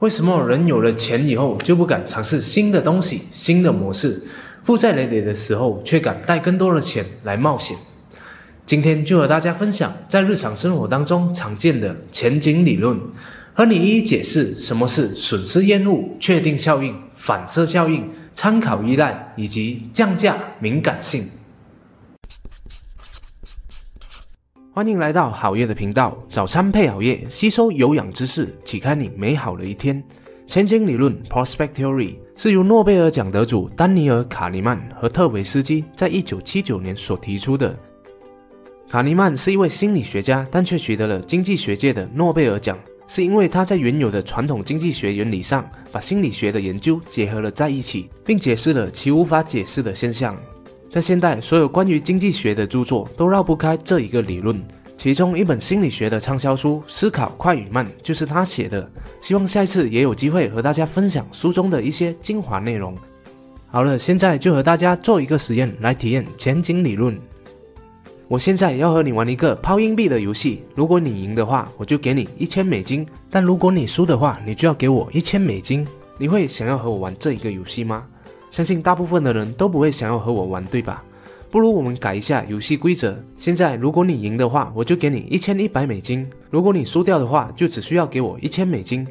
为什么人有了钱以后就不敢尝试新的东西、新的模式？负债累累的时候却敢带更多的钱来冒险？今天就和大家分享在日常生活当中常见的前景理论，和你一一解释什么是损失厌恶、确定效应、反射效应、参考依赖以及降价敏感性。欢迎来到好夜的频道，早餐配好夜，吸收有氧知识，启开你美好的一天。前景理论 （Prospect Theory） 是由诺贝尔奖得主丹尼尔·卡尼曼和特维斯基在一九七九年所提出的。卡尼曼是一位心理学家，但却取得了经济学界的诺贝尔奖，是因为他在原有的传统经济学原理上，把心理学的研究结合了在一起，并解释了其无法解释的现象。在现代，所有关于经济学的著作都绕不开这一个理论。其中一本心理学的畅销书《思考快与慢》就是他写的。希望下一次也有机会和大家分享书中的一些精华内容。好了，现在就和大家做一个实验，来体验前景理论。我现在要和你玩一个抛硬币的游戏。如果你赢的话，我就给你一千美金；但如果你输的话，你就要给我一千美金。你会想要和我玩这一个游戏吗？相信大部分的人都不会想要和我玩，对吧？不如我们改一下游戏规则。现在，如果你赢的话，我就给你一千一百美金；如果你输掉的话，就只需要给我一千美金。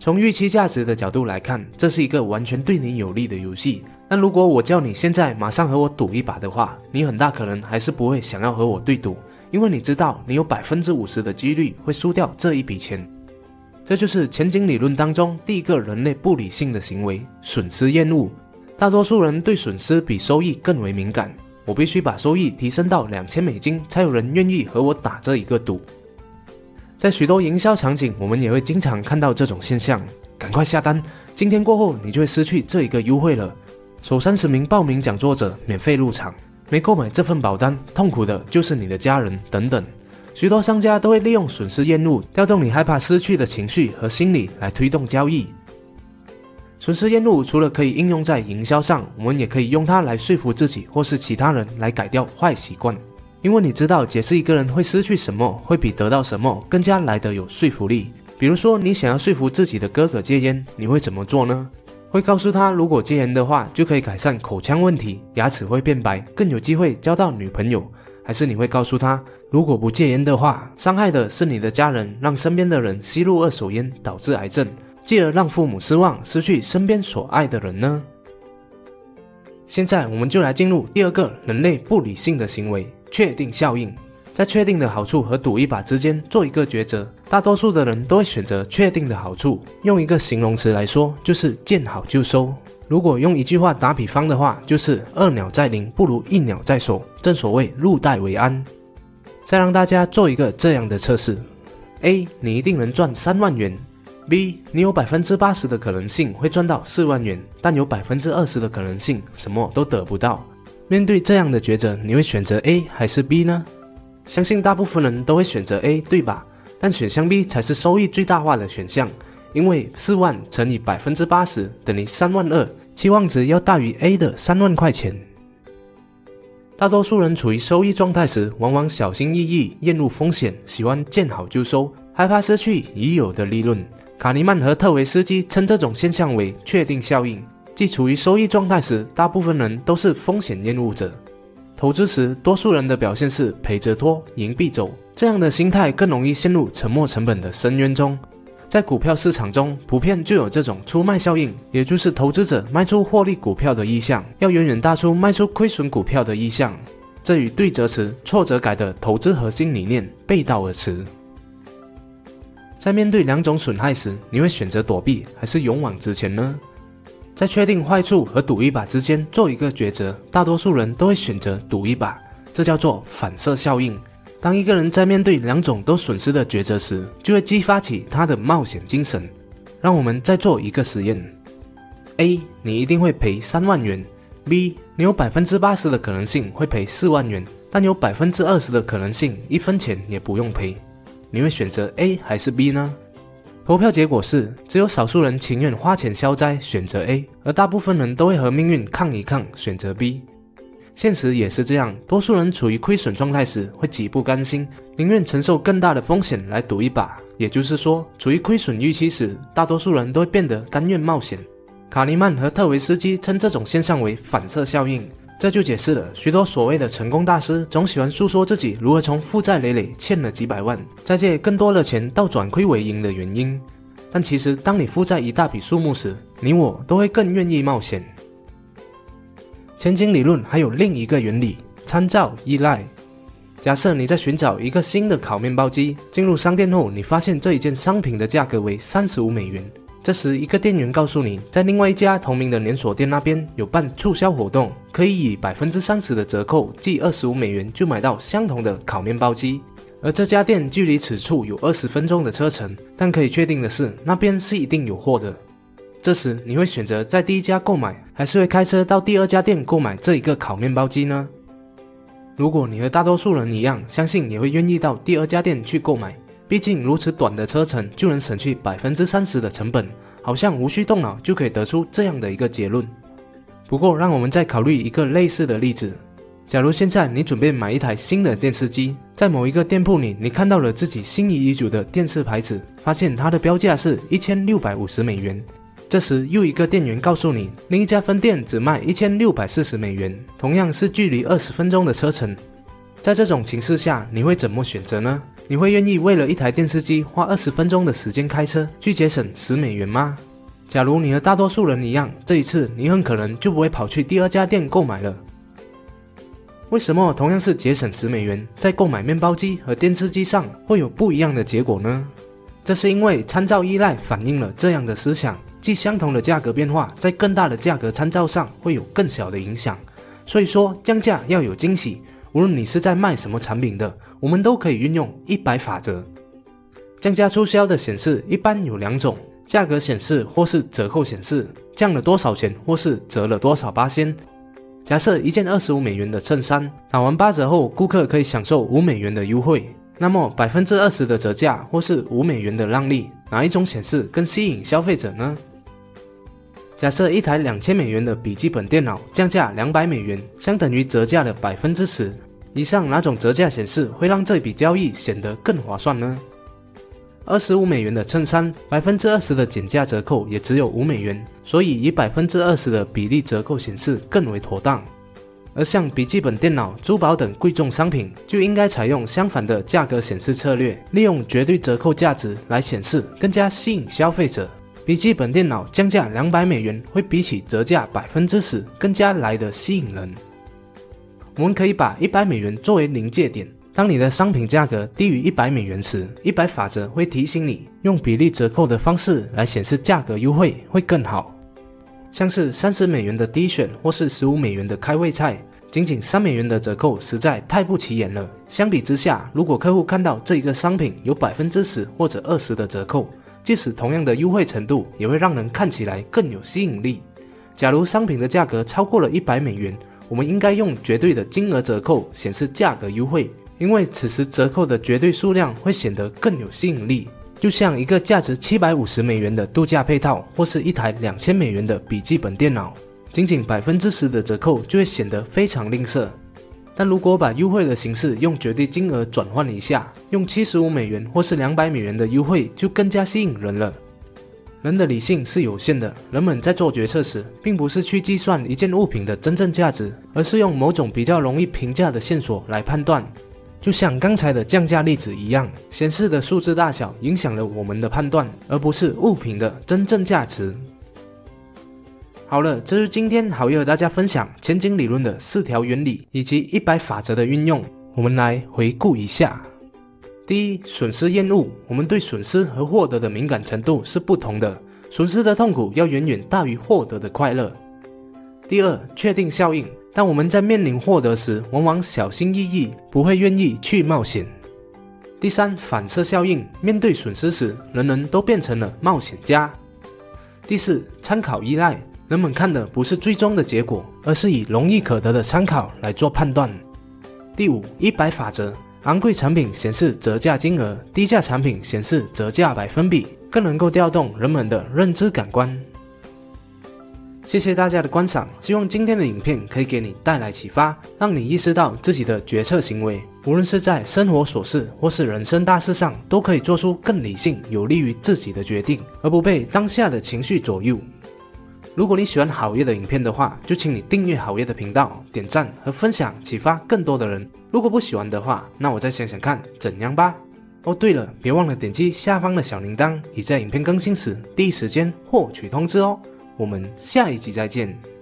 从预期价值的角度来看，这是一个完全对你有利的游戏。但如果我叫你现在马上和我赌一把的话，你很大可能还是不会想要和我对赌，因为你知道你有百分之五十的几率会输掉这一笔钱。这就是前景理论当中第一个人类不理性的行为——损失厌恶。大多数人对损失比收益更为敏感。我必须把收益提升到两千美金，才有人愿意和我打这一个赌。在许多营销场景，我们也会经常看到这种现象。赶快下单，今天过后你就会失去这一个优惠了。首三十名报名讲座者免费入场，没购买这份保单，痛苦的就是你的家人等等。许多商家都会利用损失厌恶，调动你害怕失去的情绪和心理来推动交易。损失厌恶除了可以应用在营销上，我们也可以用它来说服自己或是其他人来改掉坏习惯。因为你知道，解释一个人会失去什么，会比得到什么更加来得有说服力。比如说，你想要说服自己的哥哥戒烟，你会怎么做呢？会告诉他，如果戒烟的话，就可以改善口腔问题，牙齿会变白，更有机会交到女朋友。还是你会告诉他，如果不戒烟的话，伤害的是你的家人，让身边的人吸入二手烟，导致癌症。继而让父母失望，失去身边所爱的人呢？现在我们就来进入第二个人类不理性的行为——确定效应。在确定的好处和赌一把之间做一个抉择，大多数的人都会选择确定的好处。用一个形容词来说，就是见好就收。如果用一句话打比方的话，就是“二鸟在林，不如一鸟在手”。正所谓入袋为安。再让大家做一个这样的测试：A，你一定能赚三万元。B，你有百分之八十的可能性会赚到四万元，但有百分之二十的可能性什么都得不到。面对这样的抉择，你会选择 A 还是 B 呢？相信大部分人都会选择 A，对吧？但选项 B 才是收益最大化的选项，因为四万乘以百分之八十等于三万二，期望值要大于 A 的三万块钱。大多数人处于收益状态时，往往小心翼翼，厌恶风险，喜欢见好就收，害怕失去已有的利润。卡尼曼和特维斯基称这种现象为确定效应，即处于收益状态时，大部分人都是风险厌恶者。投资时，多数人的表现是赔着拖，赢必走。这样的心态更容易陷入沉没成本的深渊中。在股票市场中，普遍就有这种出卖效应，也就是投资者卖出获利股票的意向，要远远大出卖出亏损股票的意向。这与对折词挫折改的投资核心理念背道而驰。在面对两种损害时，你会选择躲避还是勇往直前呢？在确定坏处和赌一把之间做一个抉择，大多数人都会选择赌一把，这叫做反射效应。当一个人在面对两种都损失的抉择时，就会激发起他的冒险精神。让我们再做一个实验：A，你一定会赔三万元；B，你有百分之八十的可能性会赔四万元，但有百分之二十的可能性一分钱也不用赔。你会选择 A 还是 B 呢？投票结果是，只有少数人情愿花钱消灾，选择 A，而大部分人都会和命运抗一抗，选择 B。现实也是这样，多数人处于亏损状态时会极不甘心，宁愿承受更大的风险来赌一把，也就是说，处于亏损预期时，大多数人都会变得甘愿冒险。卡尼曼和特维斯基称这种现象为反射效应，这就解释了许多所谓的成功大师总喜欢诉说自己如何从负债累累、欠了几百万，再借更多的钱到转亏为盈的原因。但其实，当你负债一大笔数目时，你我都会更愿意冒险。千金理论还有另一个原理：参照依赖。假设你在寻找一个新的烤面包机，进入商店后，你发现这一件商品的价格为三十五美元。这时，一个店员告诉你，在另外一家同名的连锁店那边有办促销活动，可以以百分之三十的折扣，即二十五美元就买到相同的烤面包机。而这家店距离此处有二十分钟的车程，但可以确定的是，那边是一定有货的。这时，你会选择在第一家购买，还是会开车到第二家店购买这一个烤面包机呢？如果你和大多数人一样，相信也会愿意到第二家店去购买，毕竟如此短的车程就能省去百分之三十的成本，好像无需动脑就可以得出这样的一个结论。不过，让我们再考虑一个类似的例子：假如现在你准备买一台新的电视机，在某一个店铺里，你看到了自己心仪已久的电视牌子，发现它的标价是一千六百五十美元。这时，又一个店员告诉你，另一家分店只卖一千六百四十美元，同样是距离二十分钟的车程。在这种情势下，你会怎么选择呢？你会愿意为了一台电视机花二十分钟的时间开车去节省十美元吗？假如你和大多数人一样，这一次你很可能就不会跑去第二家店购买了。为什么同样是节省十美元，在购买面包机和电视机上会有不一样的结果呢？这是因为参照依赖反映了这样的思想。即相同的价格变化，在更大的价格参照上会有更小的影响。所以说，降价要有惊喜。无论你是在卖什么产品的，我们都可以运用一百法则。降价促销的显示一般有两种：价格显示或是折扣显示，降了多少钱或是折了多少八仙。假设一件二十五美元的衬衫，打完八折后，顾客可以享受五美元的优惠。那么百分之二十的折价或是五美元的让利，哪一种显示更吸引消费者呢？假设一台两千美元的笔记本电脑降价两百美元，相等于折价的百分之十。以上哪种折价显示会让这笔交易显得更划算呢？二十五美元的衬衫，百分之二十的减价折扣也只有五美元，所以以百分之二十的比例折扣显示更为妥当。而像笔记本电脑、珠宝等贵重商品，就应该采用相反的价格显示策略，利用绝对折扣价值来显示，更加吸引消费者。笔记本电脑降价两百美元，会比起折价百分之十更加来的吸引人。我们可以把一百美元作为临界点，当你的商品价格低于一百美元时，一百法则会提醒你用比例折扣的方式来显示价格优惠会更好。像是三十美元的低选或是十五美元的开胃菜，仅仅三美元的折扣实在太不起眼了。相比之下，如果客户看到这一个商品有百分之十或者二十的折扣，即使同样的优惠程度，也会让人看起来更有吸引力。假如商品的价格超过了一百美元，我们应该用绝对的金额折扣显示价格优惠，因为此时折扣的绝对数量会显得更有吸引力。就像一个价值七百五十美元的度假配套，或是一台两千美元的笔记本电脑，仅仅百分之十的折扣就会显得非常吝啬。但如果把优惠的形式用绝对金额转换一下，用七十五美元或是两百美元的优惠，就更加吸引人了。人的理性是有限的，人们在做决策时，并不是去计算一件物品的真正价值，而是用某种比较容易评价的线索来判断。就像刚才的降价例子一样，显示的数字大小影响了我们的判断，而不是物品的真正价值。好了，这是今天好要和大家分享前景理论的四条原理以及一百法则的运用。我们来回顾一下：第一，损失厌恶，我们对损失和获得的敏感程度是不同的，损失的痛苦要远远大于获得的快乐。第二，确定效应，当我们在面临获得时，往往小心翼翼，不会愿意去冒险。第三，反射效应，面对损失时，人人都变成了冒险家。第四，参考依赖。人们看的不是最终的结果，而是以容易可得的参考来做判断。第五，一百法则：昂贵产品显示折价金额，低价产品显示折价百分比，更能够调动人们的认知感官。谢谢大家的观赏，希望今天的影片可以给你带来启发，让你意识到自己的决策行为无论是在生活琐事或是人生大事上，都可以做出更理性、有利于自己的决定，而不被当下的情绪左右。如果你喜欢好业的影片的话，就请你订阅好业的频道、点赞和分享，启发更多的人。如果不喜欢的话，那我再想想看怎样吧。哦，对了，别忘了点击下方的小铃铛，以在影片更新时第一时间获取通知哦。我们下一集再见。